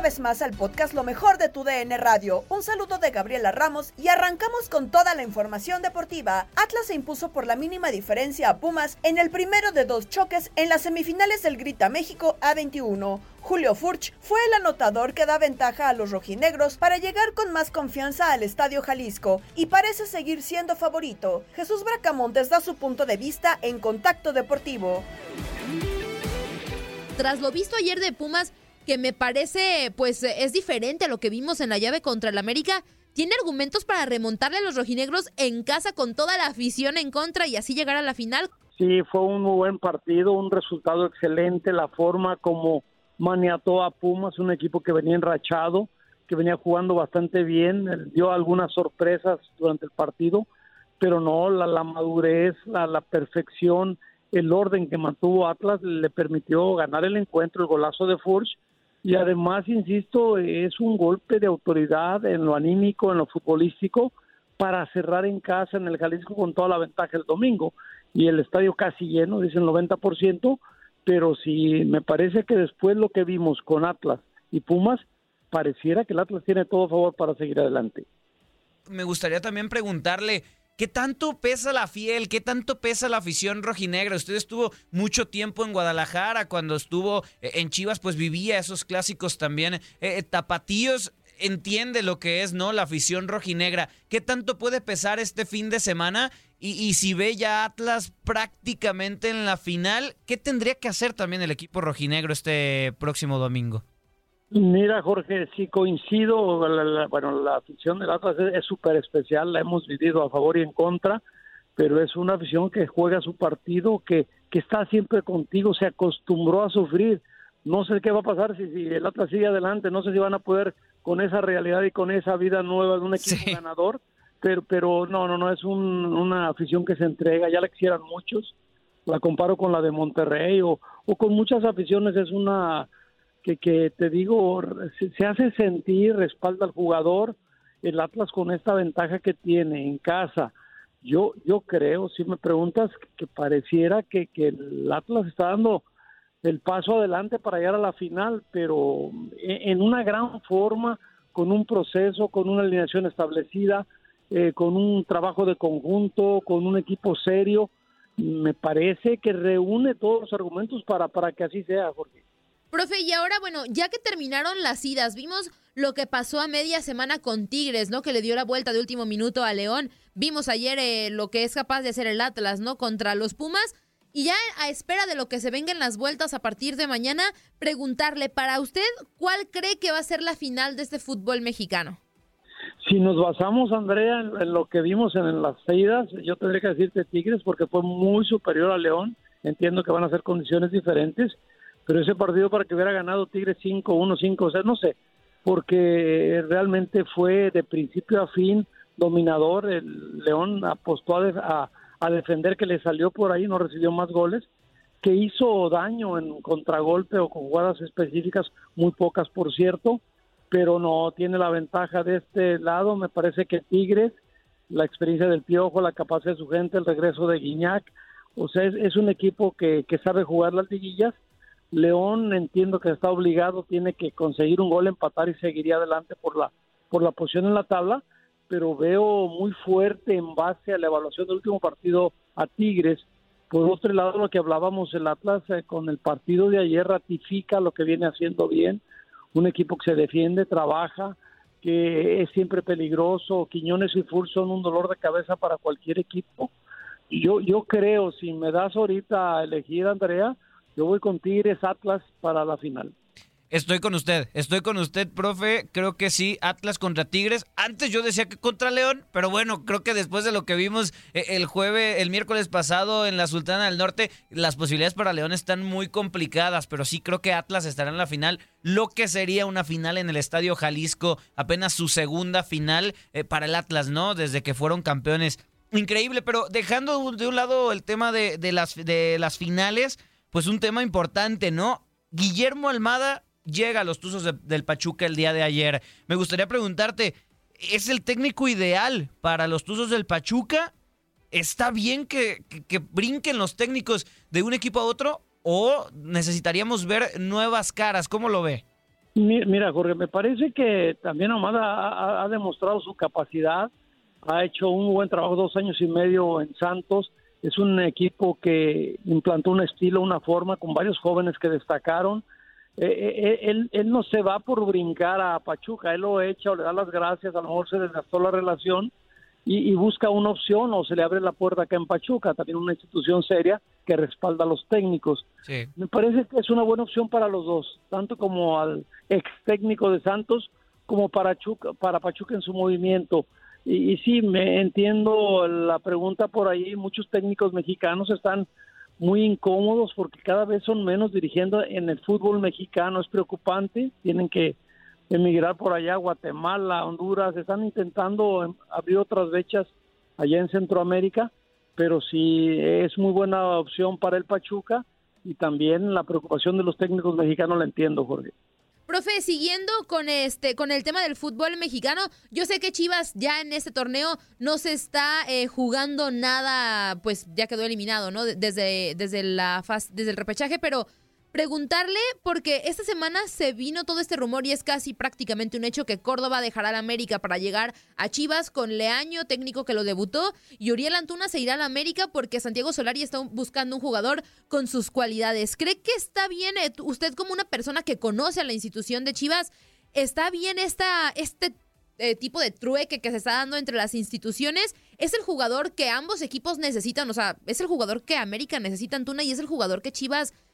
Una vez más al podcast Lo mejor de tu DN Radio. Un saludo de Gabriela Ramos y arrancamos con toda la información deportiva. Atlas se impuso por la mínima diferencia a Pumas en el primero de dos choques en las semifinales del Grita México A21. Julio Furch fue el anotador que da ventaja a los rojinegros para llegar con más confianza al Estadio Jalisco y parece seguir siendo favorito. Jesús Bracamontes da su punto de vista en Contacto Deportivo. Tras lo visto ayer de Pumas, que me parece pues es diferente a lo que vimos en la llave contra el América, tiene argumentos para remontarle a los rojinegros en casa con toda la afición en contra y así llegar a la final. Sí, fue un muy buen partido, un resultado excelente, la forma como maniató a Pumas, un equipo que venía enrachado, que venía jugando bastante bien, dio algunas sorpresas durante el partido, pero no, la, la madurez, la, la perfección, el orden que mantuvo Atlas le permitió ganar el encuentro, el golazo de Furch, y además, insisto, es un golpe de autoridad en lo anímico, en lo futbolístico, para cerrar en casa en el Jalisco con toda la ventaja el domingo. Y el estadio casi lleno, dice el 90%, pero sí me parece que después lo que vimos con Atlas y Pumas, pareciera que el Atlas tiene todo favor para seguir adelante. Me gustaría también preguntarle, ¿Qué tanto pesa la fiel? ¿Qué tanto pesa la afición rojinegra? Usted estuvo mucho tiempo en Guadalajara, cuando estuvo eh, en Chivas, pues vivía esos clásicos también. Eh, eh, tapatíos entiende lo que es, ¿no? La afición rojinegra. ¿Qué tanto puede pesar este fin de semana? Y, y, si ve ya Atlas prácticamente en la final, ¿qué tendría que hacer también el equipo rojinegro este próximo domingo? Mira, Jorge, sí coincido. La, la, bueno, la afición del Atlas es súper especial, la hemos vivido a favor y en contra, pero es una afición que juega su partido, que, que está siempre contigo, se acostumbró a sufrir. No sé qué va a pasar si, si el Atlas sigue adelante, no sé si van a poder con esa realidad y con esa vida nueva de un equipo sí. ganador, pero, pero no, no, no, es un, una afición que se entrega, ya la quisieran muchos, la comparo con la de Monterrey o, o con muchas aficiones, es una que, que te digo, se, se, hace sentir, respalda al jugador, el Atlas con esta ventaja que tiene en casa. Yo, yo creo, si me preguntas, que pareciera que, que el Atlas está dando el paso adelante para llegar a la final, pero en una gran forma, con un proceso, con una alineación establecida, eh, con un trabajo de conjunto, con un equipo serio. Me parece que reúne todos los argumentos para, para que así sea, Jorge. Profe, y ahora, bueno, ya que terminaron las idas, vimos lo que pasó a media semana con Tigres, ¿no? Que le dio la vuelta de último minuto a León. Vimos ayer eh, lo que es capaz de hacer el Atlas, ¿no? Contra los Pumas. Y ya a espera de lo que se vengan las vueltas a partir de mañana, preguntarle para usted, ¿cuál cree que va a ser la final de este fútbol mexicano? Si nos basamos, Andrea, en, lo que vimos en, las idas, yo tendría que decirte Tigres porque fue muy superior a León. Entiendo que van a ser condiciones diferentes, pero ese partido para que hubiera ganado Tigres 5-1, 5-6, no sé, porque realmente fue de principio a fin dominador. El León apostó a, a, defender que le salió por ahí, no recibió más goles, que hizo daño en contragolpe o con jugadas específicas, muy pocas por cierto, pero no tiene la ventaja de este lado. Me parece que Tigres, la experiencia del Piojo, la capacidad de su gente, el regreso de Guiñac, o sea, es, un equipo que, que sabe jugar las liguillas León entiendo que está obligado, tiene que conseguir un gol, empatar y seguiría adelante por la, por la posición en la tabla, pero veo muy fuerte en base a la evaluación del último partido a Tigres. Por otro lado, lo que hablábamos, el Atlas eh, con el partido de ayer ratifica lo que viene haciendo bien, un equipo que se defiende, trabaja, que es siempre peligroso. Quiñones y Fur son un dolor de cabeza para cualquier equipo. Yo, yo creo, si me das ahorita a elegir, Andrea, yo voy con Tigres Atlas para la final. Estoy con usted, estoy con usted, profe. Creo que sí, Atlas contra Tigres. Antes yo decía que contra León, pero bueno, creo que después de lo que vimos eh, el jueves, el miércoles pasado en la Sultana del Norte, las posibilidades para León están muy complicadas, pero sí creo que Atlas estará en la final. Lo que sería una final en el Estadio Jalisco, apenas su segunda final eh, para el Atlas, ¿no? Desde que fueron campeones. Increíble, pero dejando de un lado el tema de, las, de las finales pues un tema importante, ¿no? Guillermo Almada llega a los Tuzos del Pachuca el día de ayer. Me gustaría preguntarte, ¿es el técnico ideal para los Tuzos del Pachuca? ¿Está bien que, brinquen los técnicos de un equipo a otro o necesitaríamos ver nuevas caras? ¿Cómo lo ve? Mira, Jorge, me parece que también Almada ha demostrado su capacidad, ha hecho un buen trabajo dos años y medio en Santos, es un equipo que implantó un estilo, una forma, con varios jóvenes que destacaron. Eh, eh, eh, él, no se va por brincar a Pachuca, él lo echa o le da las gracias, a lo mejor se desgastó la relación y, busca una opción o se le abre la puerta acá en Pachuca, también una institución seria que respalda a los técnicos. Me parece que es una buena opción para los dos, tanto como al ex técnico de Santos como para, para Pachuca en su movimiento. Y, sí, me entiendo la pregunta por ahí. Muchos técnicos mexicanos están muy incómodos porque cada vez son menos dirigiendo en el fútbol mexicano. Es preocupante. Tienen que emigrar por allá, Guatemala, Honduras. Están intentando abrir otras fechas allá en Centroamérica, pero sí es muy buena opción para el Pachuca y también la preocupación de los técnicos mexicanos la entiendo, Jorge. Profe, siguiendo con este, con el tema del fútbol mexicano, yo sé que Chivas ya en este torneo no se está eh, jugando nada, pues ya quedó eliminado, ¿no? Desde, desde la faz, desde el repechaje, pero preguntarle, porque esta semana se vino todo este rumor y es casi prácticamente un hecho que Córdoba dejará la América para llegar a Chivas con Leaño, técnico que lo debutó, y Uriel Antuna se irá a la América porque Santiago Solari está buscando un jugador con sus cualidades. ¿Cree que está bien, eh, usted como una persona que conoce a la institución de Chivas, está bien esta, este eh, tipo de trueque que se está dando entre las instituciones? ¿Es el jugador que ambos equipos necesitan? O sea, ¿es el jugador que América necesita Antuna y es el jugador que Chivas necesita,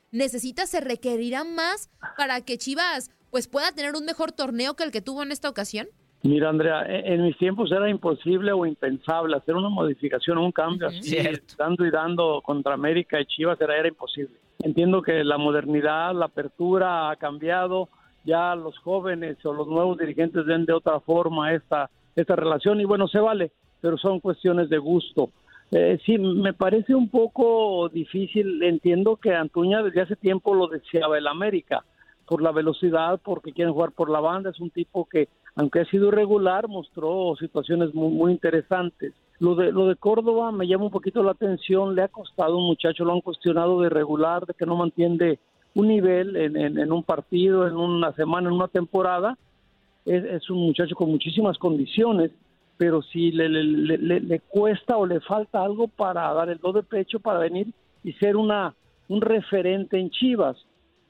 se requerirá más para que Chivas pues pueda tener un mejor torneo que el que tuvo en esta ocasión? Mira, Andrea, e-, en mis tiempos era imposible o impensable hacer una modificación, un cambio así, dando y dando contra América y Chivas era, era imposible. Entiendo que la modernidad, la apertura ha cambiado, ya los jóvenes o los nuevos dirigentes ven de otra forma esta, esta relación y bueno, se vale, pero son cuestiones de gusto. Eh, sí, me parece un poco difícil. Entiendo que Antuña desde hace tiempo lo deseaba el América por la velocidad, porque quieren jugar por la banda. Es un tipo que, aunque ha sido irregular, mostró situaciones muy, interesantes. Lo de, lo de Córdoba me llama un poquito la atención. Le ha costado un muchacho, lo han cuestionado de irregular, de que no mantiene un nivel en, en, un partido, en una semana, en una temporada. Es un muchacho con muchísimas condiciones pero si le, le, le, cuesta o le falta algo para dar el do de pecho para venir y ser una un referente en Chivas.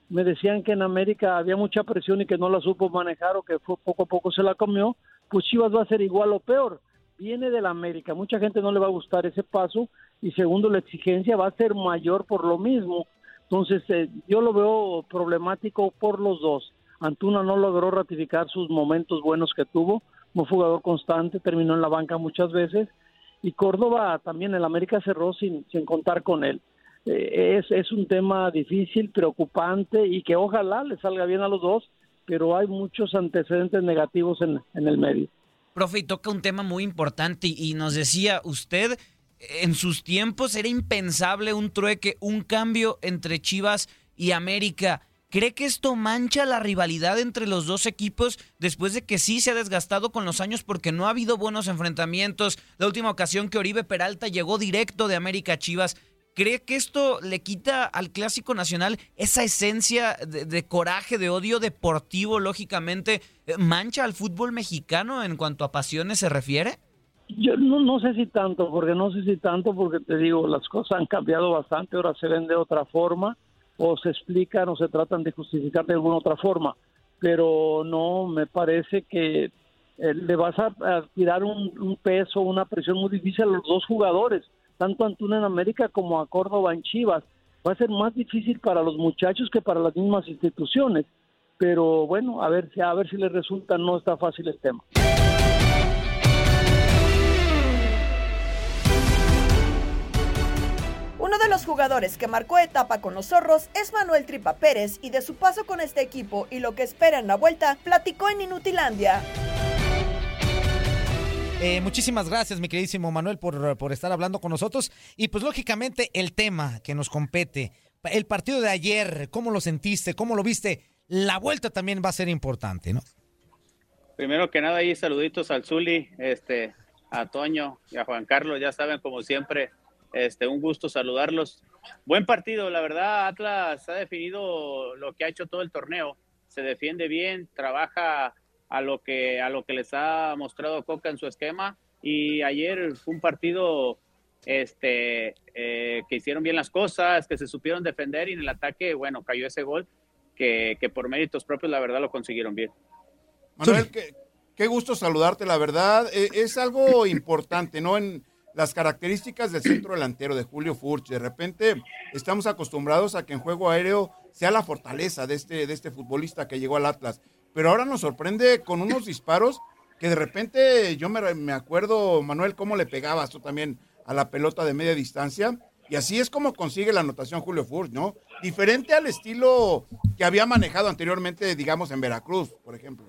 Me decían que en América había mucha presión y que no la supo manejar o que fue, poco a poco se la comió, pues Chivas va a ser igual o peor. Viene de la América, mucha gente no le va a gustar ese paso y segundo la exigencia va a ser mayor por lo mismo. Entonces eh, yo lo veo problemático por los dos. Antuna no logró ratificar sus momentos buenos que tuvo, como jugador constante, terminó en la banca muchas veces y Córdoba también el América cerró sin, sin contar con él. Eh, es, es un tema difícil, preocupante y que ojalá le salga bien a los dos, pero hay muchos antecedentes negativos en, en el medio. Profe, y toca un tema muy importante y nos decía usted, en sus tiempos era impensable un trueque, un cambio entre Chivas y América. ¿Cree que esto mancha la rivalidad entre los dos equipos después de que sí se ha desgastado con los años porque no ha habido buenos enfrentamientos? La última ocasión que Oribe Peralta llegó directo de América Chivas, ¿Cree que esto le quita al Clásico Nacional esa esencia de, coraje, de odio deportivo, lógicamente? Eh, ¿Mancha al fútbol mexicano en cuanto a pasiones se refiere? Yo no, no sé si tanto, porque no sé si tanto, porque te digo, las cosas han cambiado bastante, ahora se ven de otra forma, o se explican o se tratan de justificar de alguna otra forma, pero no, me parece que eh, le vas a, tirar un, peso, una presión muy difícil a los dos jugadores tanto a Antuna en América como a Córdoba en Chivas. Va a ser más difícil para los muchachos que para las mismas instituciones, pero bueno, a ver a ver si les resulta no está fácil el tema. Uno de los jugadores que marcó etapa con los zorros es Manuel Tripa Pérez y de su paso con este equipo y lo que espera en la vuelta, platicó en Inutilandia. Eh, muchísimas gracias, mi queridísimo Manuel, por, por estar hablando con nosotros. Y pues lógicamente el tema que nos compete, el partido de ayer, ¿cómo lo sentiste? ¿Cómo lo viste? La vuelta también va a ser importante, ¿no? Primero que nada, ahí saluditos al Zuli, este, a Toño y a Juan Carlos, ya saben, como siempre, este, un gusto saludarlos. Buen partido, la verdad, Atlas ha definido lo que ha hecho todo el torneo. Se defiende bien, trabaja a lo que a lo que les ha mostrado Coca en su esquema y ayer fue un partido este eh, que hicieron bien las cosas, que se supieron defender y en el ataque, bueno, cayó ese gol que, que por méritos propios la verdad lo consiguieron bien. Manuel, qué, qué gusto saludarte, la verdad, e, es algo importante, ¿no? En las características del centro delantero de Julio Furch, de repente estamos acostumbrados a que en juego aéreo sea la fortaleza de este, de este futbolista que llegó al Atlas pero ahora nos sorprende con unos disparos que de repente yo me, acuerdo, Manuel, cómo le pegabas tú también a la pelota de media distancia. Y así es como consigue la anotación Julio Furch, ¿no? Diferente al estilo que había manejado anteriormente, digamos, en Veracruz, por ejemplo.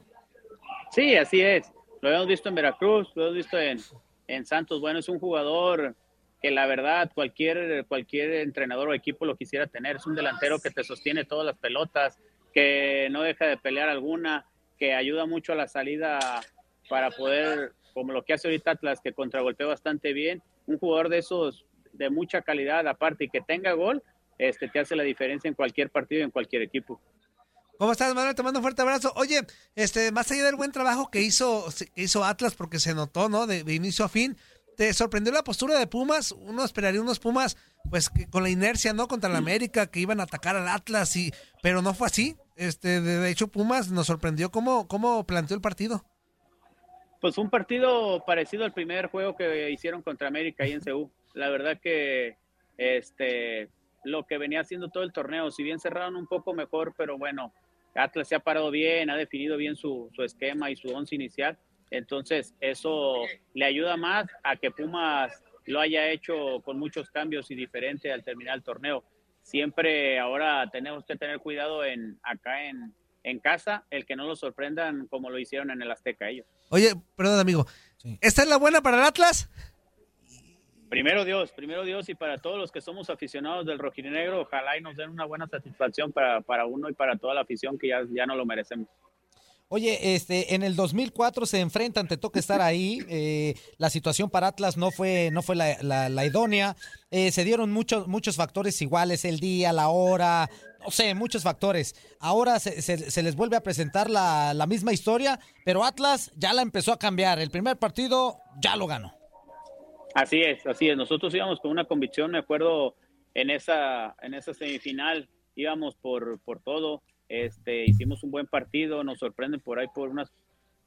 Sí, así es. Lo hemos visto en Veracruz, lo hemos visto en, en Santos. Bueno, es un jugador que la verdad cualquier, cualquier entrenador o equipo lo quisiera tener. Es un delantero que te sostiene todas las pelotas, que no deja de pelear alguna, que ayuda mucho a la salida para poder, como lo que hace ahorita Atlas, que contragolpea bastante bien, un jugador de esos de mucha calidad aparte y que tenga gol, este te hace la diferencia en cualquier partido y en cualquier equipo. ¿Cómo estás, Manuel? Te mando un fuerte abrazo. Oye, este, más allá del buen trabajo que hizo, que hizo Atlas, porque se notó, ¿no? De, inicio a fin, ¿te sorprendió la postura de Pumas? Uno esperaría unos Pumas, pues, que, con la inercia, ¿no? Contra la América, que iban a atacar al Atlas, y, pero no fue así. Este, de hecho, Pumas nos sorprendió cómo, cómo planteó el partido. Pues un partido parecido al primer juego que hicieron contra América ahí en Ceú. La verdad que este lo que venía haciendo todo el torneo, si bien cerraron un poco mejor, pero bueno, Atlas se ha parado bien, ha definido bien su, su esquema y su once inicial. Entonces, eso le ayuda más a que Pumas lo haya hecho con muchos cambios y diferente al terminar el torneo siempre ahora tenemos que tener cuidado en acá en, en casa, el que no lo sorprendan como lo hicieron en el Azteca ellos. Oye, perdón amigo, ¿esta es la buena para el Atlas? Primero Dios, primero Dios y para todos los que somos aficionados del rojinegro, ojalá y nos den una buena satisfacción para, para uno y para toda la afición que ya, ya no lo merecemos. Oye, este, en el 2004 se enfrentan, te toca estar ahí. Eh, la situación para Atlas no fue, no fue la, la, idónea. Eh, se dieron muchos, muchos factores iguales, el día, la hora, no sé, muchos factores. Ahora se, se- se les vuelve a presentar la, la misma historia, pero Atlas ya la empezó a cambiar. El primer partido ya lo ganó. Así es, así es. Nosotros íbamos con una convicción, me acuerdo, en esa, en esa semifinal, íbamos por, por todo. Este, hicimos un buen partido, nos sorprenden por ahí por unas,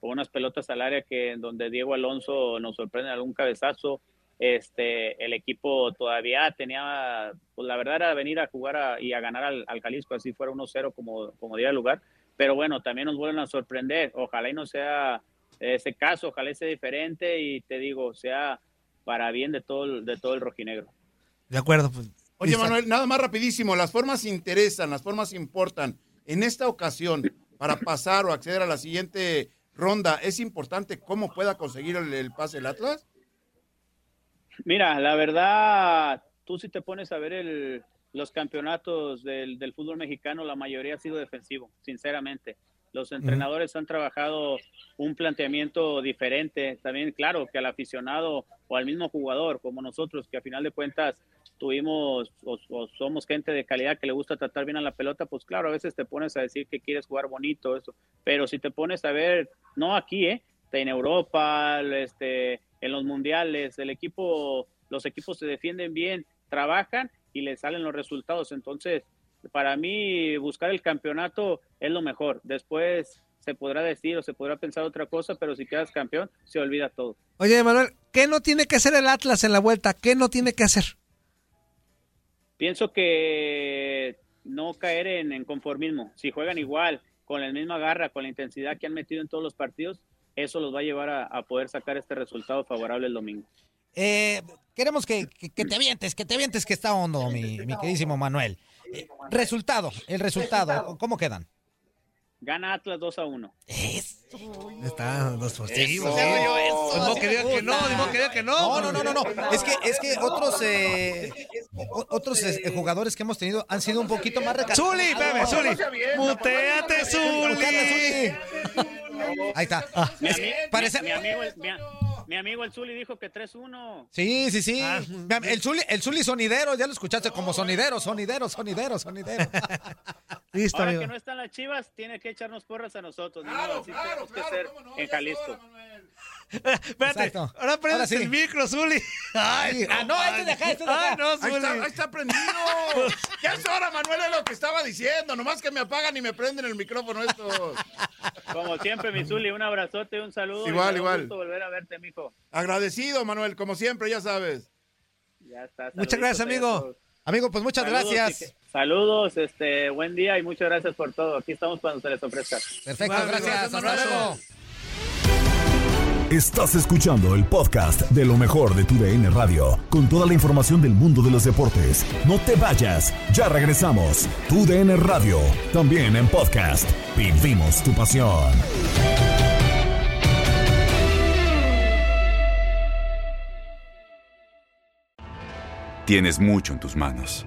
por unas pelotas al área que en donde Diego Alonso nos sorprende en algún cabezazo. Este, el equipo todavía tenía, pues la verdad era venir a jugar y a ganar al, al Jalisco, así fuera 1-0 como, como diera lugar. Pero bueno, también nos vuelven a sorprender. Ojalá y no sea ese caso, ojalá sea diferente y te digo, sea para bien de todo el, de todo el rojinegro. De acuerdo. Pues, Oye. Manuel, nada más rapidísimo, las formas interesan, las formas importan. En esta ocasión, para pasar o acceder a la siguiente ronda, ¿es importante cómo pueda conseguir el, el pase el Atlas? Mira, la verdad, tú si te pones a ver el, los campeonatos del, del fútbol mexicano, la mayoría ha sido defensivo, sinceramente. Los entrenadores han trabajado un planteamiento diferente. También, claro, que al aficionado o al mismo jugador, como nosotros, que a final de cuentas tuvimos o, o somos gente de calidad que le gusta tratar bien a la pelota, pues claro, a veces te pones a decir que quieres jugar bonito, eso. Pero si te pones a ver, no aquí, ¿eh? En Europa, este, en los mundiales, el equipo, los equipos se defienden bien, trabajan y les salen los resultados. Entonces, para mí, buscar el campeonato es lo mejor. Después se podrá decir o se podrá pensar otra cosa, pero si quedas campeón, se olvida todo. Oye, Manuel, ¿qué no tiene que hacer el Atlas en la vuelta? ¿Qué no tiene que hacer? Pienso que no caer en, en conformismo. Si juegan igual, con la misma garra, con la intensidad que han metido en todos los partidos, eso los va a llevar a, a poder sacar este resultado favorable el domingo. Eh, queremos que, que- que te avientes, que te avientes que está hondo, mi, mi queridísimo Manuel. Eh, resultado, el resultado, ¿cómo quedan? Gana Atlas 2 a 1. Está dos por sí, Eso. pues. Eso. Pues no, que diga que no, digo que diga que no. No, no, no, no, no. Es que, es que otros, eh, otros eh, jugadores que hemos tenido han sido un poquito más recatados. Zuli, espérame, Zuli. Muteate, Zuli. Ahí está. Mi, Es- ami- parece- mi- mi amigo, mi, mi amigo el Zuli dijo que 3-1. Sí, sí, sí. El Zuli, el Zuli sonidero, ya lo escuchaste como sonidero, sonidero, sonidero, sonidero. Listo, Ahora amigo. que no están las chivas, tiene que echarnos porras a nosotros. modo, así tenemos que ser en Jalisco. Espérate, Exacto. ahora prendes Ahora sí. el micro, Zuli. Ay, Ah, no, este de acá, este de acá. Ay, no, Ahí está, ahí está prendido. ya es hora, Manuel, es lo que estaba diciendo. Nomás que me apagan y me prenden el micrófono estos. Como siempre, mi Zuli, un abrazote, un saludo. y Igual, igual. gusto volver a verte, mijo. Agradecido, Manuel, como siempre, ya sabes. Ya está. Muchas gracias, amigo. Amigo, pues muchas Saludos, gracias. Saludos, este, buen día y muchas gracias por todo. Aquí estamos cuando se les ofrezca. Perfecto, Igual, gracias. gracias, Hasta luego. Manuel. Estás escuchando el podcast de lo mejor de tu DN Radio, con toda la información del mundo de los deportes. No te vayas, ya regresamos. Tu DN Radio, también en podcast. Vivimos tu pasión. Tienes mucho en tus manos.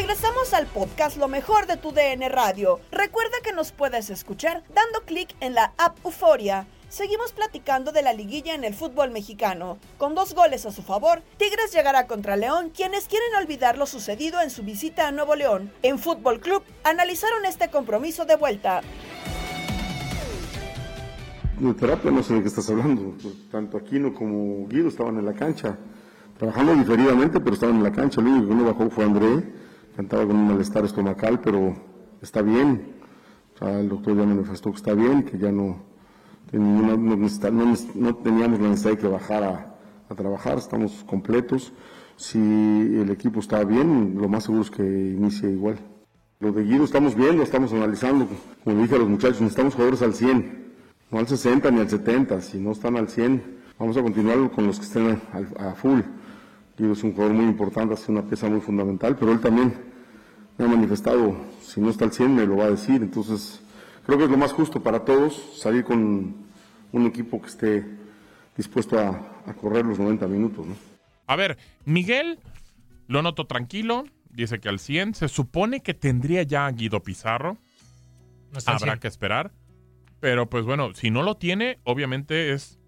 Regresamos al podcast Lo mejor de tu DN Radio. Recuerda que nos puedes escuchar dando clic en la app Euforia. Seguimos platicando de la liguilla en el fútbol mexicano. Con dos goles a su favor, Tigres llegará contra León, quienes quieren olvidar lo sucedido en su visita a Nuevo León. En Fútbol Club analizaron este compromiso de vuelta. De terapia no sé de qué estás hablando. Tanto Aquino como Guido estaban en la cancha, trabajando diferidamente, pero estaban en la cancha. Lo único que no bajó fue André, que andaba con un malestar estomacal, pero está bien. El doctor ya manifestó que está bien, que ya no, no, no no teníamos la necesidad de que bajara a, trabajar, estamos completos. Si el equipo está bien, lo más seguro es que inicie igual. Lo de Guido estamos viendo, estamos analizando. Como dije a los muchachos, necesitamos jugadores al 100, no al 60 ni al 70. Si no están al 100, vamos a continuar con los que estén a, a full. Guido es un jugador muy importante, hace una pieza muy fundamental, pero él también me ha manifestado, si no está al 100 me lo va a decir, entonces creo que es lo más justo para todos salir con un equipo que esté dispuesto a, a correr los 90 minutos. ¿no? A ver, Miguel lo noto tranquilo, dice que al 100, se supone que tendría ya a Guido Pizarro, No está al habrá 100. que esperar, pero pues bueno, si no lo tiene, obviamente es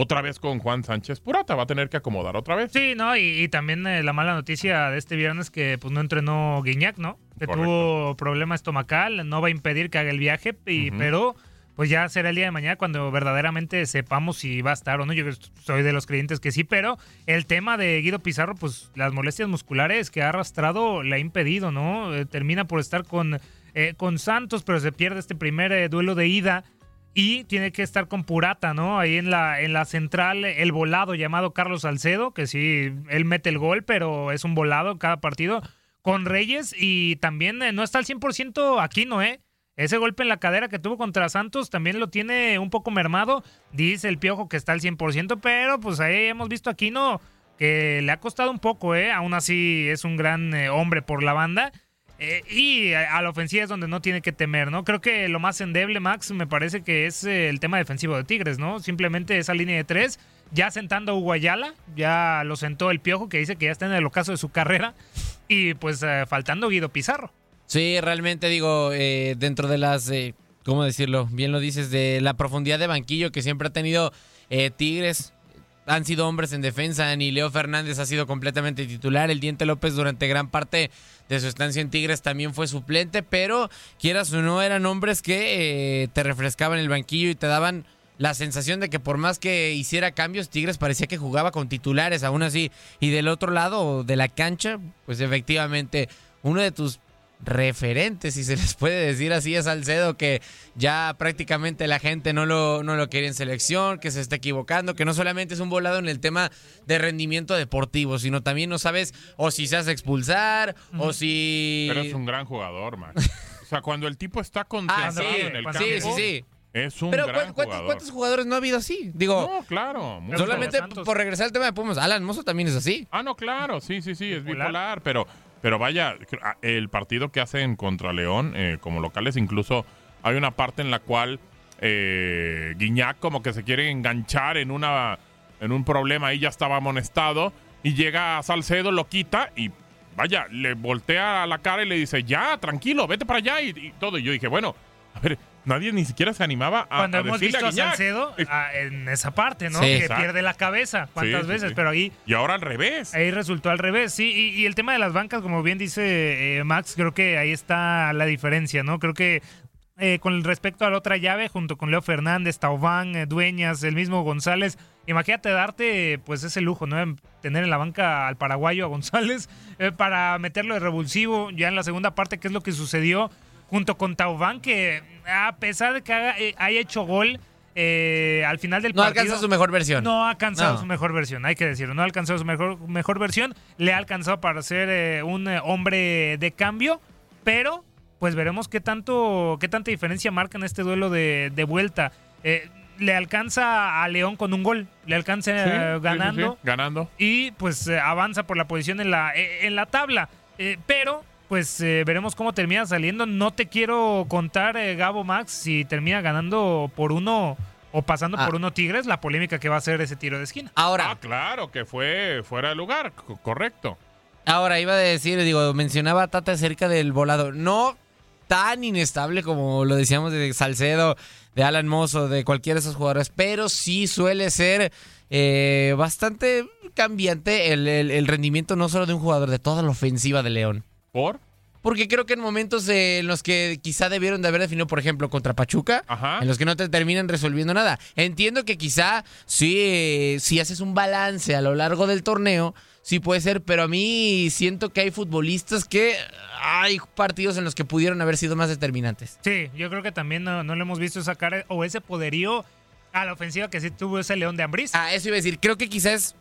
otra vez con Juan Sánchez Purata, va a tener que acomodar otra vez. Sí, ¿no? Y, y también eh, la mala noticia de este viernes que pues no entrenó Guiñac, ¿no? Que Correcto. tuvo problema estomacal, no va a impedir que haga el viaje, y, pero pues ya será el día de mañana cuando verdaderamente sepamos si va a estar o no. Yo soy de los creyentes que sí, pero el tema de Guido Pizarro, pues las molestias musculares que ha arrastrado le ha impedido, ¿no? Eh, termina por estar con, eh, con Santos, pero se pierde este primer eh, duelo de ida. Y tiene que estar con Purata, ¿no? Ahí en la, en la central, el volado llamado Carlos Salcedo, que sí, él mete el gol, pero es un volado cada partido. Con Reyes y también eh, no está al 100% Aquino, ¿eh? Ese golpe en la cadera que tuvo contra Santos también lo tiene un poco mermado. Dice el piojo que está al 100%, pero pues ahí hemos visto Aquino que le ha costado un poco, ¿eh? Aún así es un gran eh, hombre por la banda. Eh, y a, la ofensiva es donde no tiene que temer, ¿no? Creo que lo más endeble, Max, me parece que es eh, el tema defensivo de Tigres, ¿no? Simplemente esa línea de tres, ya sentando a Hugo Ayala, ya lo sentó el Piojo, que dice que ya está en el ocaso de su carrera, y pues eh, faltando Guido Pizarro. Sí, realmente digo, dentro de las, ¿cómo decirlo? Bien lo dices, de la profundidad de banquillo que siempre ha tenido Tigres. Han sido hombres en defensa, ni Leo Fernández ha sido completamente titular. El Diente López durante gran parte de su estancia en Tigres también fue suplente, pero quieras o no, eran hombres que eh, te refrescaban el banquillo y te daban la sensación de que por más que hiciera cambios, Tigres parecía que jugaba con titulares aún así. Y del otro lado de la cancha, pues efectivamente, uno de tus referentes, si se les puede decir así, es Salcedo, que ya prácticamente la gente no lo, no lo quiere en selección, que se está equivocando, que no solamente es un volado en el tema de rendimiento deportivo, sino también no sabes o si se hace expulsar o si... Pero es un gran jugador, Max. O sea, cuando el tipo está concentrado Ah, sí, en el sí, campo, sí, sí. es un Pero gran ¿cuántos, jugador. cuántos jugadores no ha habido así? Digo, No, claro. muchos. solamente por regresar al tema de Pumas, Alan Mozo también es así. Ah, no, claro, sí, sí, sí, es bipolar, pero, pero vaya, ah, el partido que hacen contra León eh, como locales, incluso hay una parte en la cual eh, Guiñac como que se quiere enganchar en una en un problema, ahí ya estaba amonestado, y llega Salcedo, lo quita y vaya, le voltea la cara y le dice, ya, tranquilo, vete para allá y, y todo. Y yo dije, bueno, a ver, nadie ni siquiera se animaba a, Cuando a hemos decirle visto a Guiñac. Salcedo ah, en esa parte, ¿no? Sí. que Exacto. pierde la cabeza. ¿Cuántas Sí, sí, veces? sí. Pero ahí Y ahora al revés. Ahí resultó al revés, sí. Y, y el tema de las bancas, como bien dice eh, Max, creo que ahí está la diferencia, ¿no? Creo que eh, con respecto a la otra llave, junto con Leo Fernández, Taubán, eh, Dueñas, el mismo González, imagínate darte pues ese lujo, ¿no? Tener en la banca al paraguayo, a González, eh, para meterlo de revulsivo ya en la segunda parte, que es lo que sucedió junto con Taubán, que a pesar de que haga- eh, haya hecho gol, eh, al final del No partido... alcanza su mejor versión. No ha alcanzado No. su mejor versión, hay que decirlo. No ha alcanzado su mejor, mejor versión. Le ha alcanzado para ser eh, un hombre de cambio, pero pues veremos qué tanto, qué tanta diferencia marca en este duelo de, de vuelta. Eh, le alcanza a León con un gol, le alcanza Sí, eh, sí, sí, ganando sí, ganando. y pues eh, avanza por la posición en la, eh, en la tabla. Eh, pero pues eh, veremos cómo termina saliendo. No te quiero contar, eh, Gabo Max, si termina ganando por uno o pasando Ah. por uno Tigres, la polémica que va a ser ese tiro de esquina. Ahora, Ah, claro, que fue fuera de lugar, co- correcto. Ahora iba a decir, digo, mencionaba a Tata acerca del volado. No tan inestable como lo decíamos de Salcedo, de Alan Mozo, de cualquiera de esos jugadores, pero sí suele ser eh, bastante cambiante el, el- el rendimiento no solo de un jugador, de toda la ofensiva de León. ¿Por? Porque creo que en momentos eh, en los que quizá debieron de haber definido, por ejemplo, contra Pachuca, en los que no te terminan resolviendo nada. Entiendo que quizá sí, eh, si haces un balance a lo largo del torneo, sí puede ser, pero a mí siento que hay futbolistas que hay partidos en los que pudieron haber sido más determinantes. Sí, yo creo que también no, no le hemos visto esa cara o ese poderío a la ofensiva que sí tuvo ese León de Ambriz. Ah, eso iba a decir, creo que quizás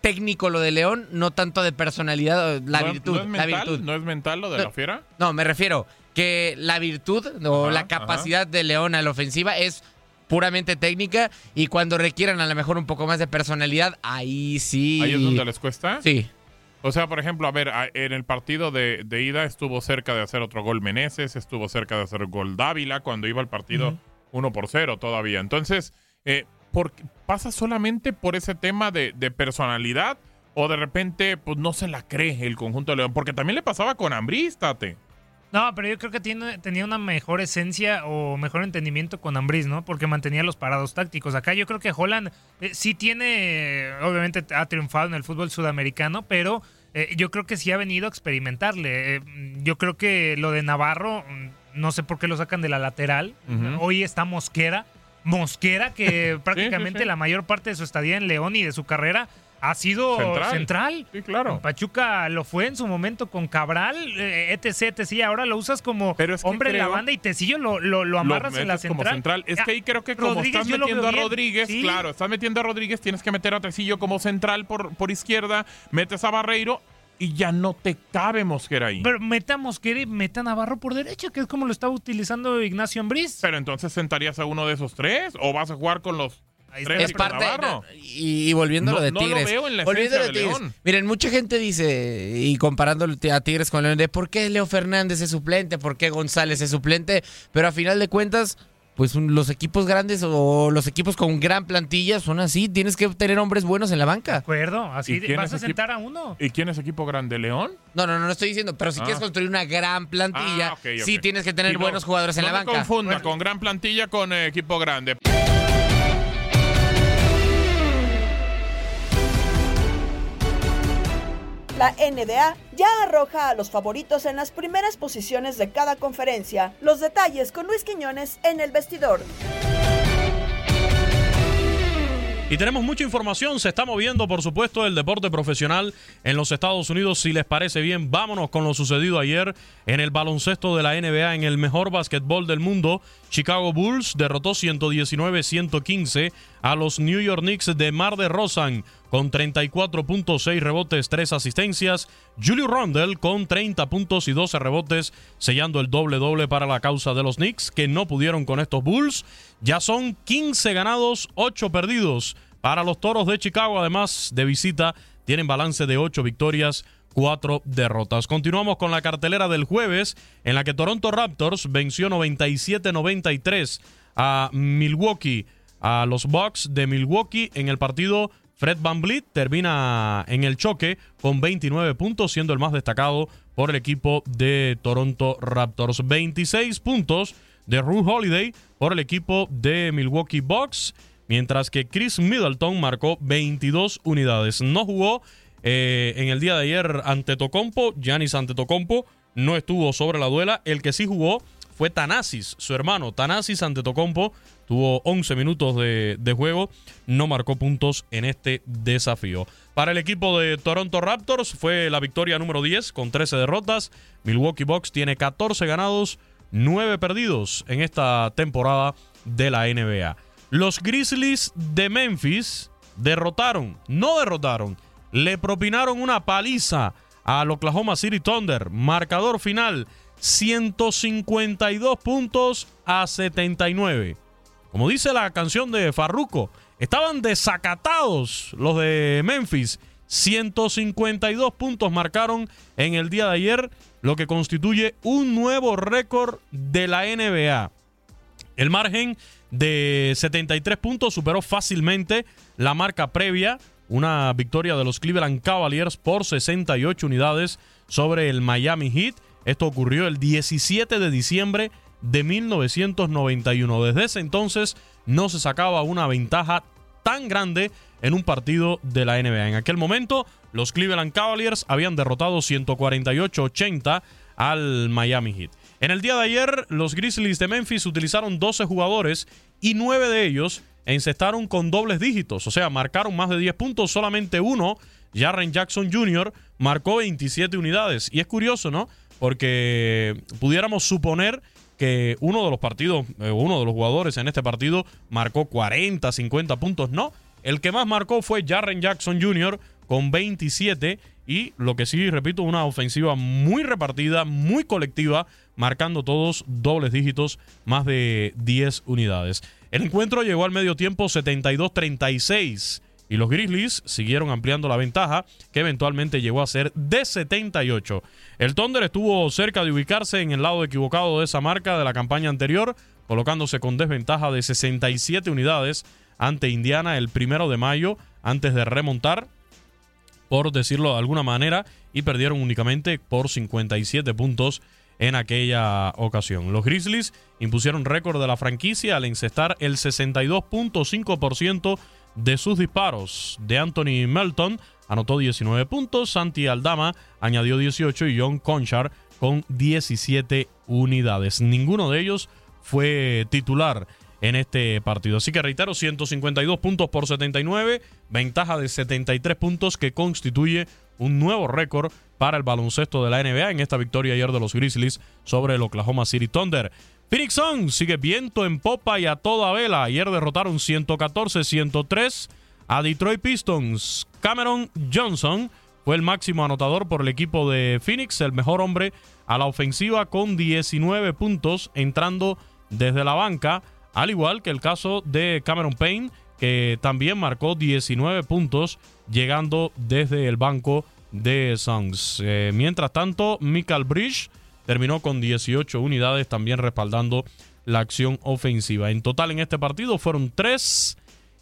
técnico lo de León, no tanto de personalidad, la ¿No, virtud, ¿no es la virtud. ¿No es mental lo de No. la fiera? No, me refiero que la virtud o Ajá, la capacidad de León a la ofensiva es puramente técnica y cuando requieran a lo mejor un poco más de personalidad, ahí sí. ¿Ahí es donde les cuesta? Sí. O sea, por ejemplo, a ver, en el partido de, de ida estuvo cerca de hacer otro gol Meneses, estuvo cerca de hacer gol Dávila cuando iba el partido Ujú. 1 por 0 todavía. Entonces, eh, ¿por qué- ¿pasa solamente por ese tema de, de personalidad o de repente pues no se la cree el conjunto de León? Porque también le pasaba con Ambriz, Tate. No, pero yo creo que tiene, tenía una mejor esencia o mejor entendimiento con Ambris, ¿no? Porque mantenía los parados tácticos. Acá yo creo que Holland eh, sí tiene, obviamente ha triunfado en el fútbol sudamericano, pero eh, yo creo que sí ha venido a experimentarle. Eh, yo creo que lo de Navarro, mm, no sé por qué lo sacan de la lateral. Hoy está Mosquera. Mosquera, que prácticamente sí. la mayor parte de su estadía en León y de su carrera ha sido Central. central. Sí, claro. Pachuca lo fue en su momento con Cabral, eh, etc, etc. Ahora lo usas como que hombre en la banda y Tecillo lo, lo, lo amarras en la metes como central. central. Es Ah, que ahí creo que como Rodríguez estás metiendo a. Rodríguez, Sí. claro, estás metiendo a Rodríguez, tienes que meter a Tecillo como central por, por izquierda, metes a Barreiro y ya no te cabe Mosquera ahí. Pero meta a Mosquera y meta a Navarro por derecha, que es como lo estaba utilizando Ignacio Ambriz. Pero entonces sentarías a uno de esos tres o vas a jugar con los tres Es parte. Navarro. Y, y volviendo a lo de no lo Tigres. veo en la volviendo a lo esencia de de Tigres. León. Miren, mucha gente dice, y comparando a Tigres con León, de por qué Leo Fernández es suplente, por qué González es suplente. Pero a final de cuentas, pues un- los equipos grandes o los equipos con gran plantilla son así. Tienes que tener hombres buenos en la banca. De acuerdo, así ¿Y de- quién vas a sentar a uno. ¿Y quién es equipo grande? ¿León? No, no, no, no estoy diciendo, pero si Ah. quieres construir una gran plantilla, Ah, sí tienes que tener no, buenos jugadores en no la banca. confunda con gran plantilla con eh, equipo grande. La NBA ya arroja a los favoritos en las primeras posiciones de cada conferencia. Los detalles con Luis Quiñones en el vestidor. Y tenemos mucha información, se está moviendo por supuesto el deporte profesional en los Estados Unidos. Si les parece bien, vámonos con lo sucedido ayer en el baloncesto de la NBA en el mejor básquetbol del mundo. Chicago Bulls derrotó 119-115 a los New York Knicks de Mar de Rosan con 34.6 rebotes, 3 asistencias. Julio Rondell con 30 puntos y 12 rebotes, sellando el doble-doble para la causa de los Knicks, que no pudieron con estos Bulls. Ya son 15 ganados, 8 perdidos para los Toros de Chicago. Además de visita, tienen balance de 8 victorias, 4 derrotas. Continuamos con la cartelera del jueves, en la que Toronto Raptors venció 97-93 a Milwaukee, a los Bucks de Milwaukee en el partido. Fred Van Vliet termina en el choque con 29 puntos, siendo el más destacado por el equipo de Toronto Raptors. 26 puntos de Rue Holiday por el equipo de Milwaukee Bucks, mientras que Chris Middleton marcó 22 unidades. No jugó eh, en el día de ayer ante Tocompo, Giannis ante Tocompo no estuvo sobre la duela. El que sí jugó fue Tanasis, su hermano. Tanasis ante Tocompo tuvo 11 minutos de, de juego, no marcó puntos en este desafío. Para el equipo de Toronto Raptors fue la victoria número 10 con 13 derrotas. Milwaukee Bucks tiene 14 ganados, 9 perdidos en esta temporada de la NBA. Los Grizzlies de Memphis derrotaron, no derrotaron, le propinaron una paliza al Oklahoma City Thunder. Marcador final 152 puntos a 79. Como dice la canción de Farruko, estaban desacatados los de Memphis. 152 puntos marcaron en el día de ayer, lo que constituye un nuevo récord de la NBA. El margen de 73 puntos superó fácilmente la marca previa, una victoria de los Cleveland Cavaliers por 68 unidades sobre el Miami Heat. Esto ocurrió el 17 de diciembre de 1991. Desde ese entonces no se sacaba una ventaja tan grande en un partido de la NBA. En aquel momento, los Cleveland Cavaliers habían derrotado 148-80 al Miami Heat. En el día de ayer, los Grizzlies de Memphis utilizaron 12 jugadores y 9 de ellos encestaron con dobles dígitos, o sea, marcaron más de 10 puntos, solamente uno, Jarren Jackson Jr., marcó 27 unidades. Y es curioso, ¿no? Porque pudiéramos suponer que uno de los partidos, eh, uno de los jugadores en este partido marcó 40, 50 puntos. No, el que más marcó fue Jarren Jackson Jr. con 27 y lo que sí, repito, una ofensiva muy repartida, muy colectiva, marcando todos dobles dígitos, más de 10 unidades. El encuentro llegó al medio tiempo 72-36 y los Grizzlies siguieron ampliando la ventaja que eventualmente llegó a ser de 78. El Thunder estuvo cerca de ubicarse en el lado equivocado de esa marca de la campaña anterior, colocándose con desventaja de 67 unidades ante Indiana el primero de mayo antes de remontar, por decirlo de alguna manera, y perdieron únicamente por 57 puntos en aquella ocasión. Los Grizzlies impusieron récord de la franquicia al encestar el 62.5% de sus disparos. De Anthony Melton anotó 19 puntos, Santi Aldama añadió 18 y John Conchar con 17 unidades. Ninguno de ellos fue titular en este partido. Así que reitero, 152 puntos por 79, ventaja de 73 puntos que constituye un nuevo récord para el baloncesto de la NBA en esta victoria ayer de los Grizzlies sobre el Oklahoma City Thunder. Phoenix Suns sigue viento en popa y a toda vela. Ayer derrotaron 114-103 a Detroit Pistons. Cameron Johnson fue el máximo anotador por el equipo de Phoenix, el mejor hombre a la ofensiva con 19 puntos entrando desde la banca, al igual que el caso de Cameron Payne, que también marcó 19 puntos llegando desde el banco de Suns. Eh, mientras tanto, Michael Bridge terminó con 18 unidades, también respaldando la acción ofensiva. En total en este partido fueron 3,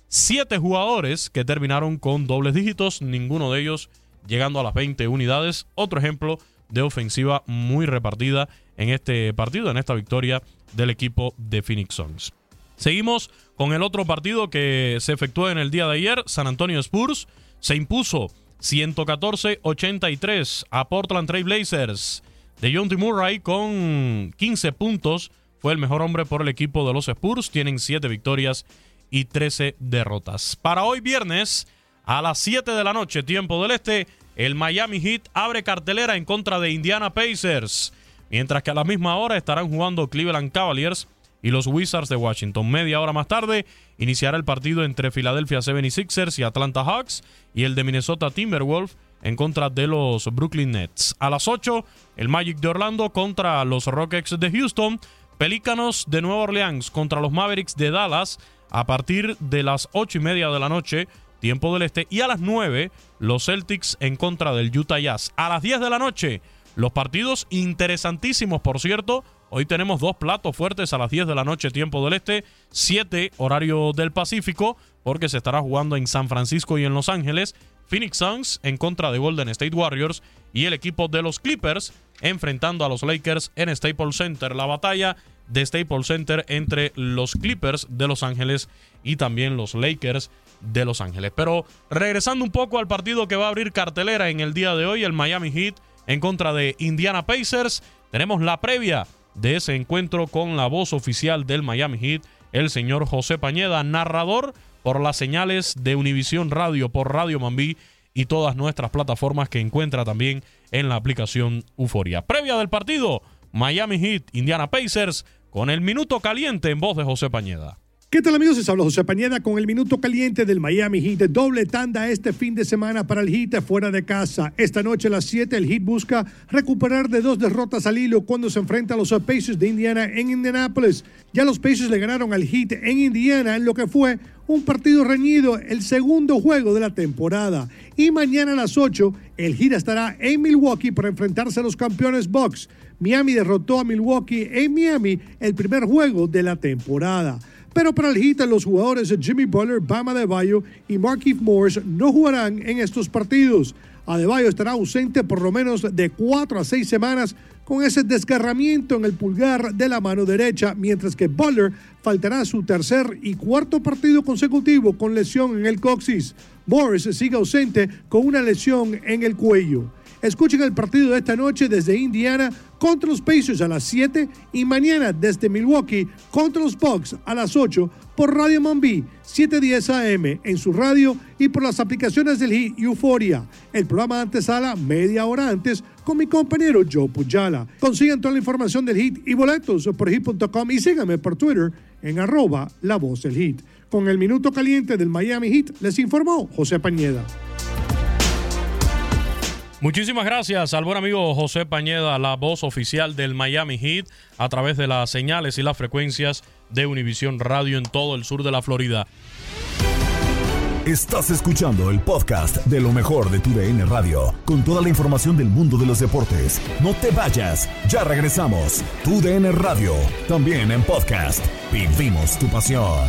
7 jugadores que terminaron con dobles dígitos, ninguno de ellos llegando a las 20 unidades. Otro ejemplo de ofensiva muy repartida en este partido, en esta victoria del equipo de Phoenix Suns. Seguimos con el otro partido que se efectuó en el día de ayer. San Antonio Spurs se impuso 114-83 a Portland Trail Blazers. De John T. Murray con 15 puntos fue el mejor hombre por el equipo de los Spurs. Tienen 7 victorias y 13 derrotas. Para hoy viernes a las 7 de la noche, tiempo del este, el Miami Heat abre cartelera en contra de Indiana Pacers. Mientras que a la misma hora estarán jugando Cleveland Cavaliers y los Wizards de Washington. Media hora más tarde iniciará el partido entre Philadelphia 76ers y Atlanta Hawks y el de Minnesota Timberwolves en contra de los Brooklyn Nets. A las 8, el Magic de Orlando contra los Rockets de Houston. Pelícanos de Nueva Orleans contra los Mavericks de Dallas a partir de las 8 y media de la noche, tiempo del este. Y a las 9, los Celtics en contra del Utah Jazz. A las 10 de la noche, los partidos interesantísimos, por cierto. Hoy tenemos dos platos fuertes a las 10 de la noche, tiempo del este, 7 horario del Pacífico, porque se estará jugando en San Francisco y en Los Ángeles. Phoenix Suns en contra de Golden State Warriors y el equipo de los Clippers enfrentando a los Lakers en Staples Center. La batalla de Staples Center entre los Clippers de Los Ángeles y también los Lakers de Los Ángeles. Pero regresando un poco al partido que va a abrir cartelera en el día de hoy, el Miami Heat en contra de Indiana Pacers, tenemos la previa de ese encuentro con la voz oficial del Miami Heat, el señor José Pañeda, narrador por las señales de Univisión Radio, por Radio Mambí y todas nuestras plataformas que encuentra también en la aplicación Euforia. Previa del partido, Miami Heat, Indiana Pacers, con el minuto caliente en voz de José Pañeda. ¿Qué tal amigos? Les habla José Pañeda con el minuto caliente del Miami Heat. Doble tanda este fin de semana para el Heat fuera de casa. Esta noche a las 7 el Heat busca recuperar de dos derrotas al hilo cuando se enfrenta a los Pacers de Indiana en Indianapolis. Ya los Pacers le ganaron al Heat en Indiana en lo que fue un partido reñido, el segundo juego de la temporada. Y mañana a las 8 el Heat estará en Milwaukee para enfrentarse a los campeones Bucks. Miami derrotó a Milwaukee en Miami el primer juego de la temporada. Pero para el Heat, los jugadores Jimmy Butler, Bama Adebayo y Markieff Morris no jugarán en estos partidos. Adebayo estará ausente por lo menos de cuatro a seis semanas con ese desgarramiento en el pulgar de la mano derecha, mientras que Butler faltará su tercer y cuarto partido consecutivo con lesión en el coxis. Morris sigue ausente con una lesión en el cuello. Escuchen el partido de esta noche desde Indiana contra los Pacers a las 7 y mañana desde Milwaukee contra los Bucks a las 8 por Radio Monby 710 AM en su radio y por las aplicaciones del Heat Euphoria. El programa antes la media hora antes con mi compañero Joe Pujala. Consigan toda la información del Heat y boletos por Heat.com y síganme por Twitter en arroba la voz del Heat. Con el minuto caliente del Miami Heat les informó José Pañeda. Muchísimas gracias al buen amigo José Pañeda, la voz oficial del Miami Heat, a través de las señales y las frecuencias de Univisión Radio en todo el sur de la Florida. Estás escuchando el podcast de lo mejor de tu DN Radio, con toda la información del mundo de los deportes. No te vayas, ya regresamos. Tu DN Radio, también en podcast. Vivimos tu pasión.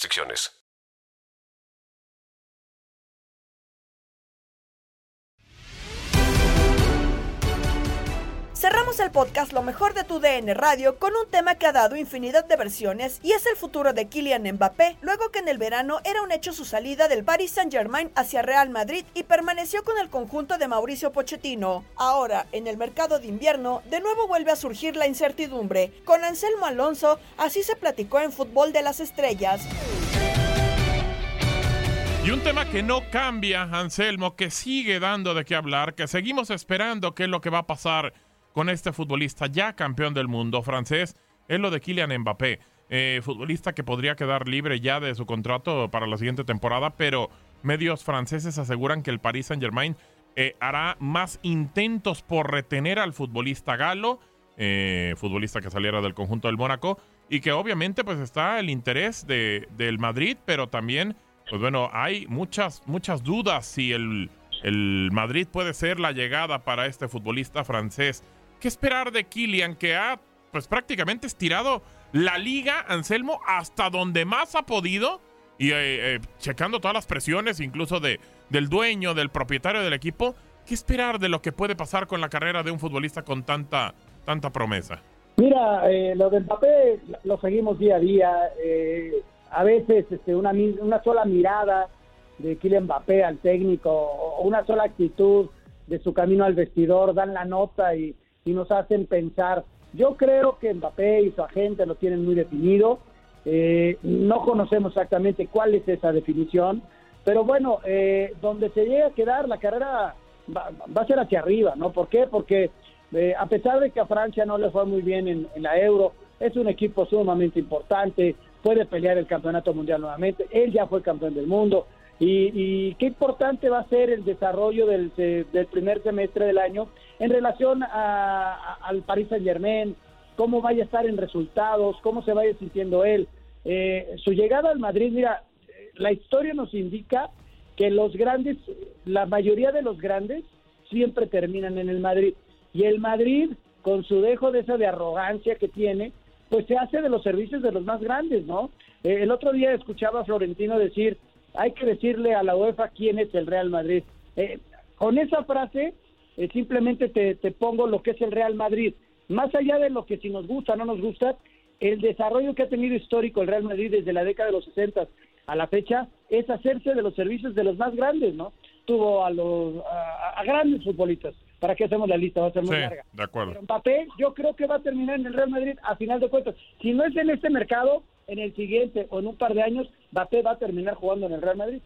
restricciones. Cerramos el podcast Lo mejor de tu DN Radio con un tema que ha dado infinidad de versiones y es el futuro de Kylian Mbappé, luego que en el verano era un hecho su salida del Paris Saint-Germain hacia Real Madrid y permaneció con el conjunto de Mauricio Pochettino. Ahora, en el mercado de invierno, de nuevo vuelve a surgir la incertidumbre. Con Anselmo Alonso, así se platicó en Fútbol de las Estrellas. Y un tema que no cambia, Anselmo, que sigue dando de qué hablar, que seguimos esperando qué es lo que va a pasar con este futbolista ya campeón del mundo francés, es lo de Kylian Mbappé. Eh, futbolista que podría quedar libre ya de su contrato para la siguiente temporada, pero medios franceses aseguran que el Paris Saint Germain eh, hará más intentos por retener al futbolista galo, eh, futbolista que saliera del conjunto del Mónaco, y que obviamente pues está el interés de, del Madrid, pero también, pues bueno, hay muchas, muchas dudas si el, el Madrid puede ser la llegada para este futbolista francés. ¿Qué esperar de Kylian que ha pues prácticamente estirado la liga, Anselmo, hasta donde más ha podido? Y eh, eh, checando todas las presiones, incluso de, del dueño, del propietario del equipo. ¿Qué esperar de lo que puede pasar con la carrera de un futbolista con tanta, tanta promesa? Mira, eh, lo de Mbappé lo seguimos día a día. Eh, a veces este, una, una sola mirada de Kylian Mbappé al técnico o una sola actitud de su camino al vestidor dan la nota y, y nos hacen pensar. Yo creo que Mbappé y su agente lo tienen muy definido. Eh, no conocemos exactamente cuál es esa definición, pero bueno, eh, donde se llegue a quedar la carrera va, va, a ser hacia arriba, ¿no? ¿Por qué? Porque eh, a pesar de que a Francia no le fue muy bien en, en, la Euro, es un equipo sumamente importante, puede pelear el campeonato mundial nuevamente, él ya fue campeón del mundo, y, y, qué importante va a ser el desarrollo del, de, del primer semestre del año en relación a, al Paris Saint Germain, cómo vaya a estar en resultados, cómo se vaya sintiendo él. Eh, su llegada al Madrid, mira, la historia nos indica que los grandes, la mayoría de los grandes siempre terminan en el Madrid. Y el Madrid, con su dejo de esa de arrogancia que tiene, pues se hace de los servicios de los más grandes, ¿no? Eh, el otro día escuchaba a Florentino decir, hay que decirle a la UEFA quién es el Real Madrid. Eh, con esa frase eh, simplemente te, te, pongo lo que es el Real Madrid. Más allá de lo que si nos gusta o no nos gusta, el desarrollo que ha tenido histórico el Real Madrid desde la década de los 60 a la fecha es hacerse de los servicios de los más grandes, ¿no? Tuvo a los a, a grandes futbolistas. ¿Para qué hacemos la lista? Va a ser muy sí, larga. De acuerdo. Pero Mbappé, yo creo que va a terminar en el Real Madrid a final de cuentas. Si no es en este mercado, en el siguiente o en un par de años, Mbappé va a terminar jugando en el Real Madrid.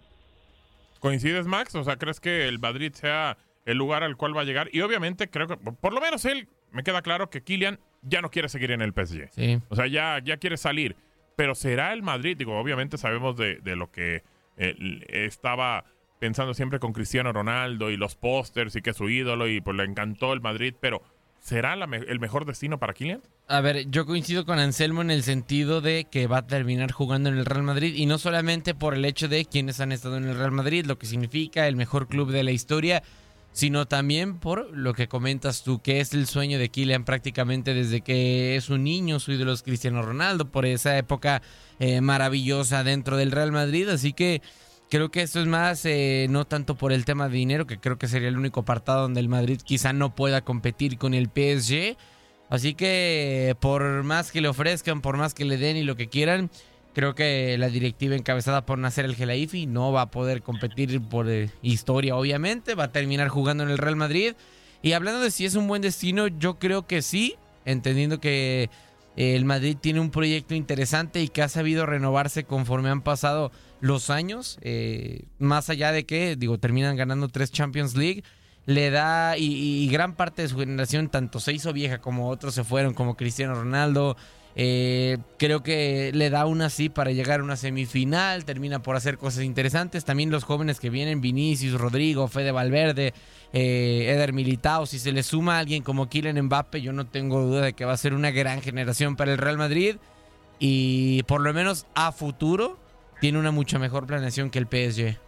¿Coincides, Max? O sea, ¿crees que el Madrid sea el lugar al cual va a llegar? Y obviamente creo que, por lo menos él, me queda claro que Kylian ya no quiere seguir en el PSG. Sí. O sea, ya, ya quiere salir. Pero será el Madrid, digo, obviamente sabemos de, de lo que eh, estaba pensando siempre con Cristiano Ronaldo y los pósters y que es su ídolo y pues le encantó el Madrid, pero ¿será el mejor destino para Kylian? A ver, yo coincido con Anselmo en el sentido de que va a terminar jugando en el Real Madrid y no solamente por el hecho de quienes han estado en el Real Madrid, lo que significa el mejor club de la historia, sino también por lo que comentas tú, que es el sueño de Kylian prácticamente desde que es un niño, su ídolo es Cristiano Ronaldo, por esa época eh, maravillosa dentro del Real Madrid, así que creo que esto es más, eh, no tanto por el tema de dinero, que creo que sería el único apartado donde el Madrid quizá no pueda competir con el PSG. Así que por más que le ofrezcan, por más que le den y lo que quieran, Creo que la directiva encabezada por Nasser El Gelaifi no va a poder competir por eh, historia, obviamente. Va a terminar jugando en el Real Madrid. Y hablando de si es un buen destino, yo creo que sí, entendiendo que el Madrid tiene un proyecto interesante y que ha sabido renovarse conforme han pasado los años. eh, más allá de que, digo, terminan ganando tres Champions League. Le da, y, y gran parte de su generación, tanto se hizo vieja como otros se fueron, como Cristiano Ronaldo. Eh, creo que le da una así para llegar a una semifinal, termina por hacer cosas interesantes. También los jóvenes que vienen, Vinicius, Rodrigo, Fede Valverde, eh, Militao, si se le suma a alguien como Kylian Mbappe, yo no tengo duda de que va a ser una gran generación para el Real Madrid. Y por lo menos a futuro tiene una mucha mejor planeación que el PSG.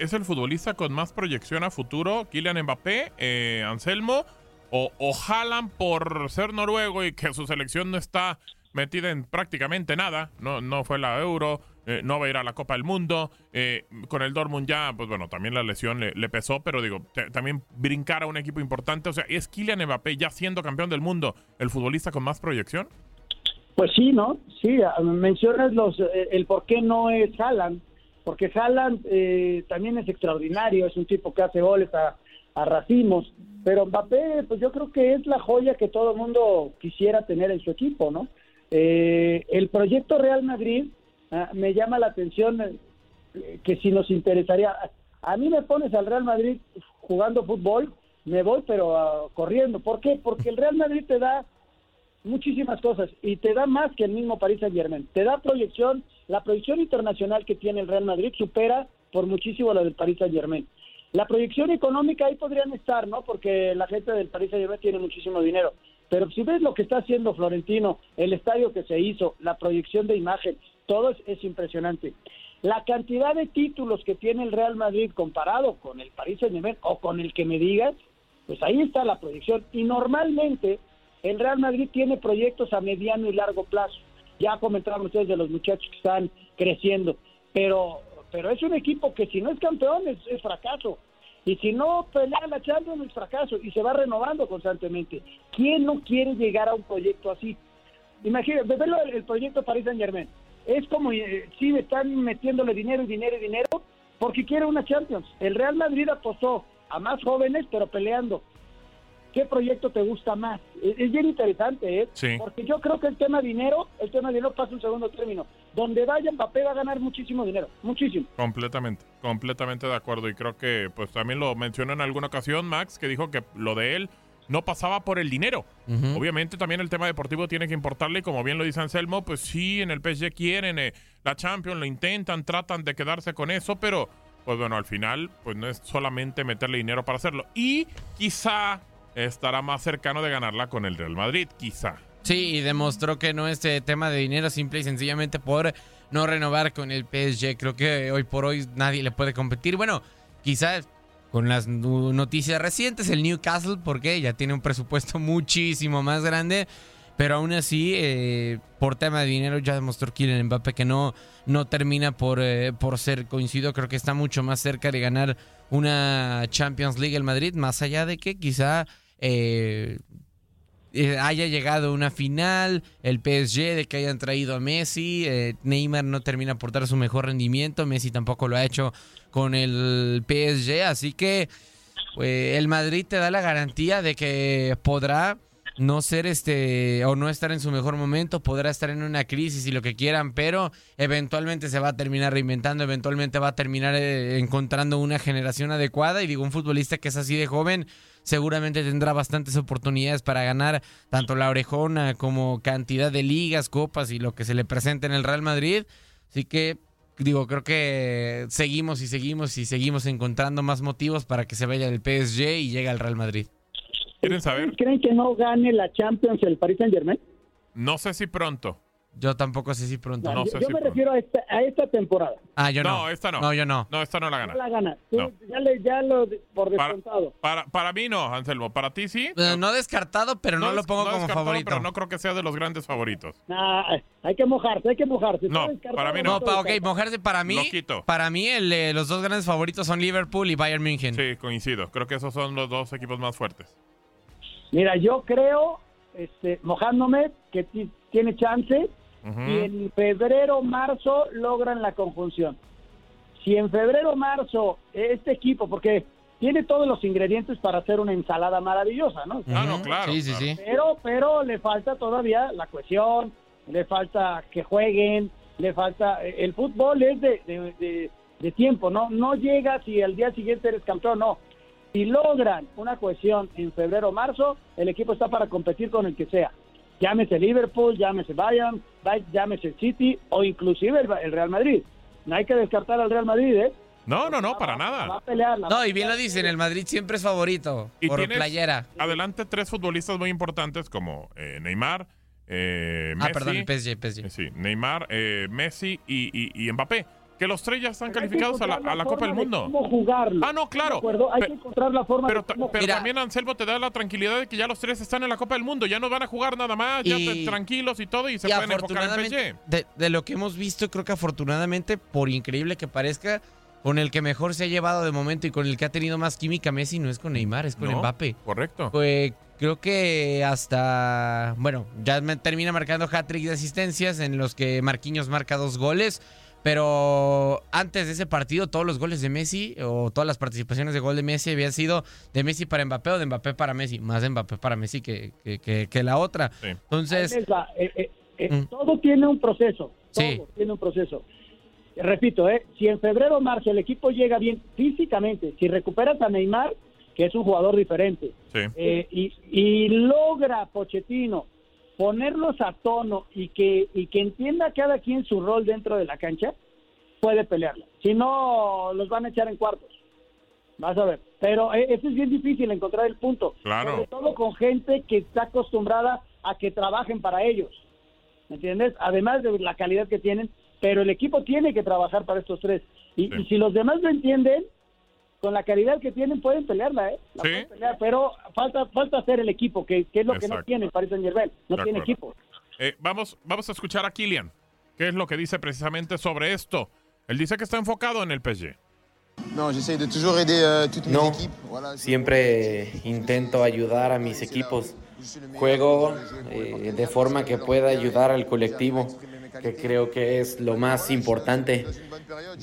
¿Es el futbolista con más proyección a futuro? Kylian Mbappé, eh, Anselmo, o, o Haaland por ser noruego y que su selección no está metida en prácticamente nada. No, no fue la Euro, eh, no va a ir a la Copa del Mundo. eh, con el Dortmund ya, pues bueno, también la lesión le, pesó, pero digo, también brincar a un equipo importante. O sea, ¿es Kylian Mbappé ya siendo campeón del mundo el futbolista con más proyección? Pues sí, ¿no? Sí, mencionas los, eh, el por qué no es Haaland, porque Haaland eh, también es extraordinario, es un tipo que hace goles a, a racimos, pero Mbappé, pues yo creo que es la joya que todo el mundo quisiera tener en su equipo, ¿no? Eh, el proyecto Real Madrid me llama la atención eh, que si nos interesaría, a mí me pones al Real Madrid jugando fútbol, me voy pero ah, corriendo, ¿por qué? Porque el Real Madrid te da muchísimas cosas y te da más que el mismo Paris Saint Germain. Te da proyección, la proyección internacional que tiene el Real Madrid supera por muchísimo la del Paris Saint Germain. La proyección económica ahí podrían estar, ¿no? Porque la gente del Paris Saint Germain tiene muchísimo dinero. Pero si ves lo que está haciendo Florentino, el estadio que se hizo, la proyección de imagen, todo es, es impresionante. La cantidad de títulos que tiene el Real Madrid comparado con el Paris Saint Germain o con el que me digas, pues ahí está la proyección. Y normalmente el Real Madrid tiene proyectos a mediano y largo plazo. Ya comentaron ustedes de los muchachos que están creciendo, pero pero es un equipo que si no es campeón es, es fracaso. Y si no pelea la Champions es fracaso y se va renovando constantemente. ¿Quién no quiere llegar a un proyecto así? Imagínate, verlo el, el proyecto Paris Saint Germain. Es como eh, si están metiéndole dinero y dinero y dinero porque quiere una Champions. El Real Madrid apostó a más jóvenes pero peleando. ¿Qué proyecto te gusta más? Es, es bien interesante, ¿eh? Sí. Porque yo creo que el tema dinero, el tema dinero pasa un segundo término. Donde vaya Mbappé va a ganar muchísimo dinero, muchísimo. Completamente, completamente de acuerdo. Y creo que pues también lo mencionó en alguna ocasión Max, que dijo que lo de él no pasaba por el dinero. Obviamente también el tema deportivo tiene que importarle, y como bien lo dice Anselmo, pues sí, en el PSG quieren eh, la Champions, lo intentan, tratan de quedarse con eso, pero pues bueno, al final pues no es solamente meterle dinero para hacerlo. Y quizá estará más cercano de ganarla con el Real Madrid, quizá. Sí, y demostró que no es eh, tema de dinero, simple y sencillamente por no renovar con el PSG. Creo que hoy por hoy nadie le puede competir. Bueno, quizás con las noticias recientes, el Newcastle, porque ya tiene un presupuesto muchísimo más grande. Pero aún así, eh, por tema de dinero, ya demostró Kylian Mbappé que no, no termina por, eh, por ser coincido. Creo que está mucho más cerca de ganar una Champions League el Madrid, más allá de que quizá eh, haya llegado una final, el PSG de que hayan traído a Messi, Neymar no termina por dar su mejor rendimiento, Messi tampoco lo ha hecho con el PSG, así que pues, el Madrid te da la garantía de que podrá no ser este o no estar en su mejor momento, podrá estar en una crisis y lo que quieran, pero eventualmente se va a terminar reinventando, eventualmente va a terminar eh, encontrando una generación adecuada. Y digo, un futbolista que es así de joven seguramente tendrá bastantes oportunidades para ganar tanto la orejona como cantidad de ligas, copas y lo que se le presente en el Real Madrid, así que digo, creo que seguimos y seguimos y seguimos encontrando más motivos para que se vaya del PSG y llegue al Real Madrid. ¿Quieren saber? ¿Creen que no gane la Champions el Paris Saint Germain? No sé si pronto. Yo tampoco sé si pronto. No yo sé yo si me pronto. refiero a esta, a esta temporada. Ah, yo no. No, esta no. No, yo no. No, esta no la No gana. la gana. Tú No. Ya, le, ya lo por descontado. para, para mí no, Anselmo. Para ti sí. Eh, no descartado, pero no, lo pongo como favorito. Pero no creo que sea de los grandes favoritos. Nah, hay que mojarse, hay que mojarse. No, para mí No, no. pa- ok, mojarse para mí. Lo quito. Para mí, el, eh, los dos grandes favoritos son Liverpool y Bayern München. Sí, coincido. Creo que esos son los dos equipos más fuertes. Mira, yo creo, este, mojándome, que ti- tiene chance si en febrero, marzo logran la conjunción. Si en febrero, marzo este equipo, porque tiene todos los ingredientes para hacer una ensalada maravillosa, ¿no? Claro, claro. Sí, sí, sí. Pero, pero le falta todavía la cohesión, le falta que jueguen, le falta... El fútbol es de, de- de- de tiempo, ¿no? No llega si al día siguiente eres campeón, no. Si logran una cohesión en febrero o marzo, el equipo está para competir con el que sea. Llámese Liverpool, llámese Bayern, Bay- llámese City o inclusive el, el Real Madrid. No hay que descartar al Real Madrid, ¿eh? No, no, no, para Va a nada. pelear. No, y bien lo dicen, el Madrid siempre es favorito Y por playera. adelante tres futbolistas muy importantes como eh, Neymar, eh, Ah, Messi. perdón, el PSG, PSG. Sí, Neymar, eh, Messi y, y- y Mbappé. Que los tres ya están calificados a la, a Copa del forma de Mundo. cómo jugarlo. Ah, no, claro. ¿De acuerdo? Hay Pe- que encontrar la forma Pero, de cómo pero también Anselmo te da la tranquilidad de que ya los tres están en la Copa del Mundo, ya no van a jugar nada más, ya Y- tranquilos y todo y se Y pueden enfocar en PSG. de, de lo que hemos visto, creo que afortunadamente, por increíble que parezca, con el que mejor se ha llevado de momento y con el que ha tenido más química Messi no es con Neymar, es con No, Mbappé. Correcto. Pues creo que hasta, bueno, ya me termina marcando hat-trick de asistencias en los que Marquinhos marca dos goles. Pero antes de ese partido, todos los goles de Messi o todas las participaciones de gol de Messi habían sido de Messi para Mbappé o de Mbappé para Messi. Más de Mbappé para Messi que, que- que- que la otra. Entonces. Eh, eh, eh, Mm. Todo tiene un proceso. Todo Sí. tiene un proceso. Repito, eh, si en febrero o marzo el equipo llega bien físicamente, si recuperas a Neymar, que es un jugador diferente, eh, y, y logra Pochettino ponerlos a tono y que, y que entienda cada quien su rol dentro de la cancha, puede pelearla. Si no, los van a echar en cuartos. Vas a ver. Pero eh, eso es bien difícil encontrar el punto. Claro. Sobre todo con gente que está acostumbrada a que trabajen para ellos. ¿Me entiendes? Además de la calidad que tienen, pero el equipo tiene que trabajar para estos tres. Y, y si los demás lo entienden, con la calidad que tienen pueden pelearla, ¿eh? La Sí. pueden pelear, pero falta falta hacer el equipo, que, que es lo que no tiene el Paris Saint-Germain. No De tiene acuerdo. equipo. Eh, vamos, vamos a escuchar a Kylian. ¿Qué es lo que dice precisamente sobre esto? Él dice que está enfocado en el PSG. Euh, No. Voilà, siempre intento ayudar a mis equipos. Juego eh, de forma que pueda ayudar al colectivo, que creo que es lo más importante.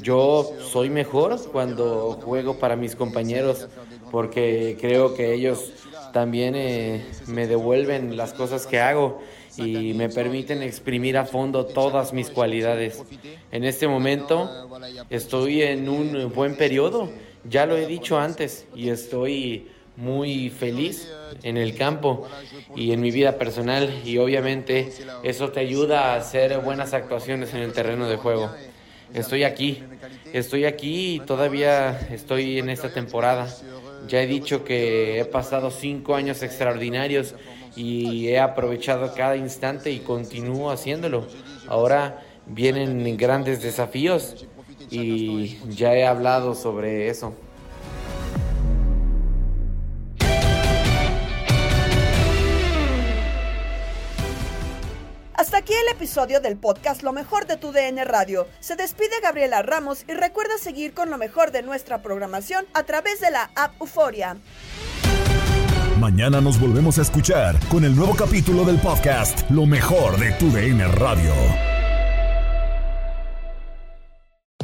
Yo soy mejor cuando juego para mis compañeros, porque creo que ellos también eh, me devuelven las cosas que hago y me permiten exprimir a fondo todas mis cualidades. En este momento estoy en un buen periodo, ya lo he dicho antes, y estoy muy feliz en el campo y en mi vida personal y obviamente eso te ayuda a hacer buenas actuaciones en el terreno de juego. Estoy aquí, estoy aquí y todavía estoy en esta temporada. Ya he dicho que he pasado cinco años extraordinarios y he aprovechado cada instante y continúo haciéndolo. Ahora vienen grandes desafíos y ya he hablado sobre eso. Episodio del podcast Lo mejor de tu DN Radio. Se despide Gabriela Ramos y recuerda seguir con lo mejor de nuestra programación a través de la app Euforia. Mañana nos volvemos a escuchar con el nuevo capítulo del podcast Lo mejor de tu DN Radio.